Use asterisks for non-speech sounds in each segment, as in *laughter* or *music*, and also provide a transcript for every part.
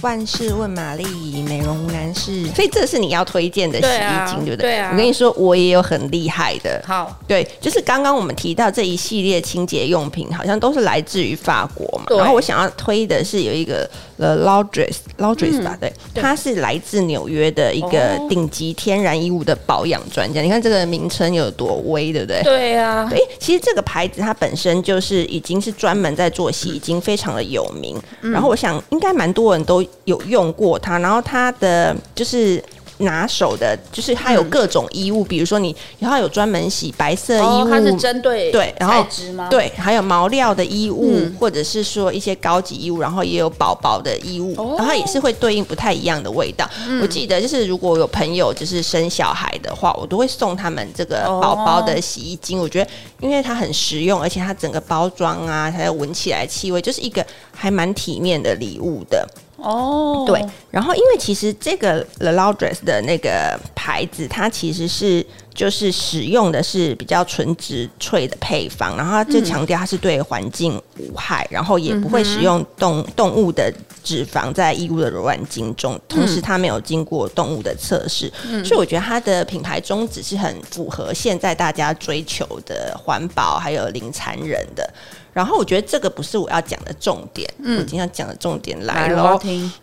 万事问玛丽，美容无难事。所以这是你要推荐的洗衣精，对，不对？对啊。我跟你说，我也有很厉害的。好，对，就是刚刚我们提到这一系列清洁用品，好像都是来自于法国嘛。对。然后我想要推的是有一个 The Laundress，Laundress 吧？对，它是来自纽约的一个顶级天然衣物的保养专家。你看这个名称有多威，对不对？对啊。对，其实这个牌子它本身就是已经是专门在做洗衣精，非常的有名。嗯、然后我想应该蛮多人都有用过它，然后它的就是。拿手的，就是它有各种衣物，嗯、比如说你，然后有专门洗白色衣物，哦、它是针对对，然后吗？对，还有毛料的衣物，嗯、或者是说一些高级衣物，然后也有宝宝的衣物，哦、然后也是会对应不太一样的味道。嗯、我记得就是如果有朋友就是生小孩的话，我都会送他们这个宝宝的洗衣精。哦、我觉得因为它很实用，而且它整个包装啊，它闻起来气味就是一个还蛮体面的礼物的。哦，对，然后因为其实这个 The Laundress 的那个牌子，它其实是就是使用的是比较纯植萃的配方，然后它就强调它是对环境无害，然后也不会使用动动物的脂肪在衣物的柔软精中，同时它没有经过动物的测试，所以我觉得它的品牌宗旨是很符合现在大家追求的环保还有零残忍的。然后我觉得这个不是我要讲的重点，嗯，我今天要讲的重点来了。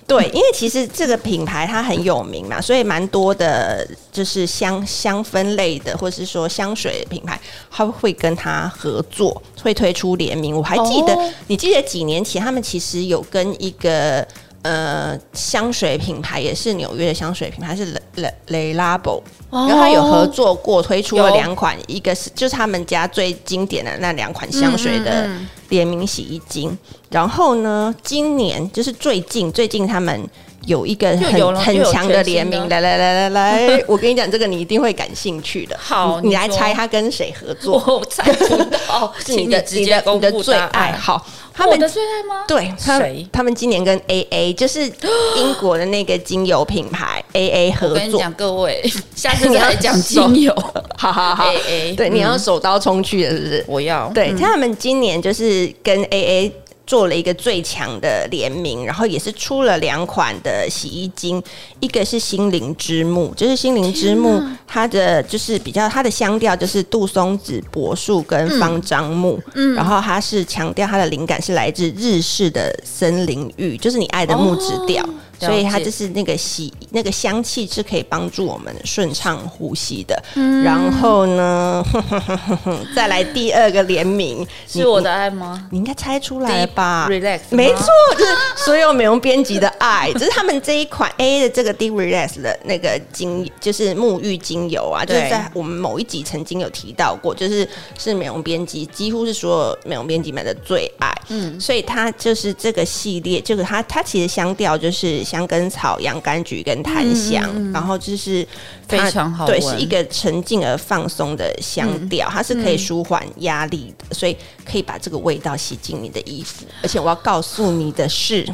对，因为其实这个品牌它很有名嘛，所以蛮多的，就是香香氛类的，或者是说香水品牌，他会跟他合作，会推出联名。我还记得，哦、你记得几年前他们其实有跟一个呃香水品牌，也是纽约的香水品牌，是 Le Le Labo。然后他有合作过，推出了两款，一个是就是他们家最经典的那两款香水的联名洗衣精。嗯嗯嗯，然后呢，今年就是最近最近他们有一个很很强的联名，来来来来来，*laughs* 我跟你讲，这个你一定会感兴趣的。好，你，你来猜他跟谁合作？*laughs* 我猜不到，*laughs* 是你的你的你的最爱。好。他们的最爱吗？对，他们今年跟 A A 就是英国的那个精油品牌 A A 合作。我跟你讲，各位，下次你要讲精油，好好好，A A，对，嗯、你要手刀冲去的是不是？我要。对，嗯、他们今年就是跟 A A。做了一个最强的联名，然后也是出了两款的洗衣精，一个是心灵之木，就是心灵之木，它的就是比较它的香调就是杜松子、柏树跟方樟木，嗯，然后它是强调它的灵感是来自日式的森林浴，就是你爱的木质调。哦所以它就是那个洗那个香气是可以帮助我们顺畅呼吸的。嗯、然后呢，*laughs* 再来第二个联名是我的爱吗？你，你应该猜出来吧 Relax，没错，就是所有美容编辑的爱。*laughs* 只是他们这一款 A 的这个 Deep Relax 的那个精，就是沐浴精油啊，就是在我们某一集曾经有提到过，就是是美容编辑几乎是所有美容编辑们的最爱。嗯，所以它就是这个系列，就是它它其实香调就是。香根草、洋甘菊跟檀香，嗯嗯、然后就是非常好，对，是一个沉静而放松的香调，嗯、它是可以舒缓压力的，所以可以把这个味道吸进你的衣服。而且我要告诉你的是，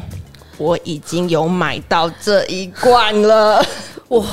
我已经有买到这一罐了。我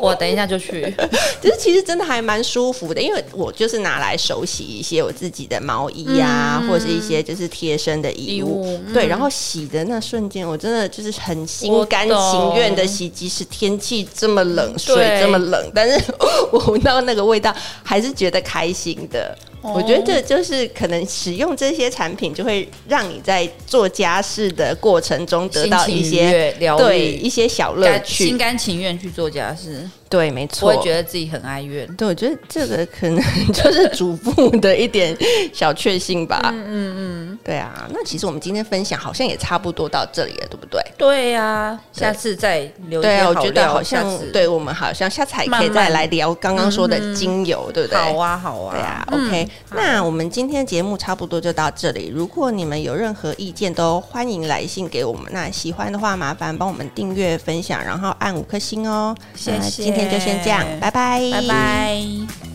我等一下就去，*laughs* 就是其实真的还蛮舒服的，因为我就是拿来手洗一些我自己的毛衣呀、啊，嗯、或者是一些就是贴身的衣物，衣物嗯、对，然后洗的那瞬间，我真的就是很心甘情愿的洗，即使天气这么冷，水这么冷，但是我 *laughs* 闻到那个味道还是觉得开心的。我觉得这就是可能使用这些产品，就会让你在做家事的过程中得到一些对一些小乐趣，心甘情愿去做家事。对，没错，我会觉得自己很哀怨。对，我觉得这个可能 *laughs* 就是主妇的一点小确幸吧。嗯嗯嗯，对啊。那其实我们今天分享好像也差不多到这里了，对不对？对呀，下次再留。对啊，我觉得好像对我们好像下次还可以再来聊刚刚说的精油，对不对？好啊，好啊。对啊，OK。那我们今天节目差不多就到这里。如果你们有任何意见，都欢迎来信给我们。那喜欢的话，麻烦帮我们订阅、分享，然后按五颗星哦。谢谢。今天就先这样，拜拜，拜拜。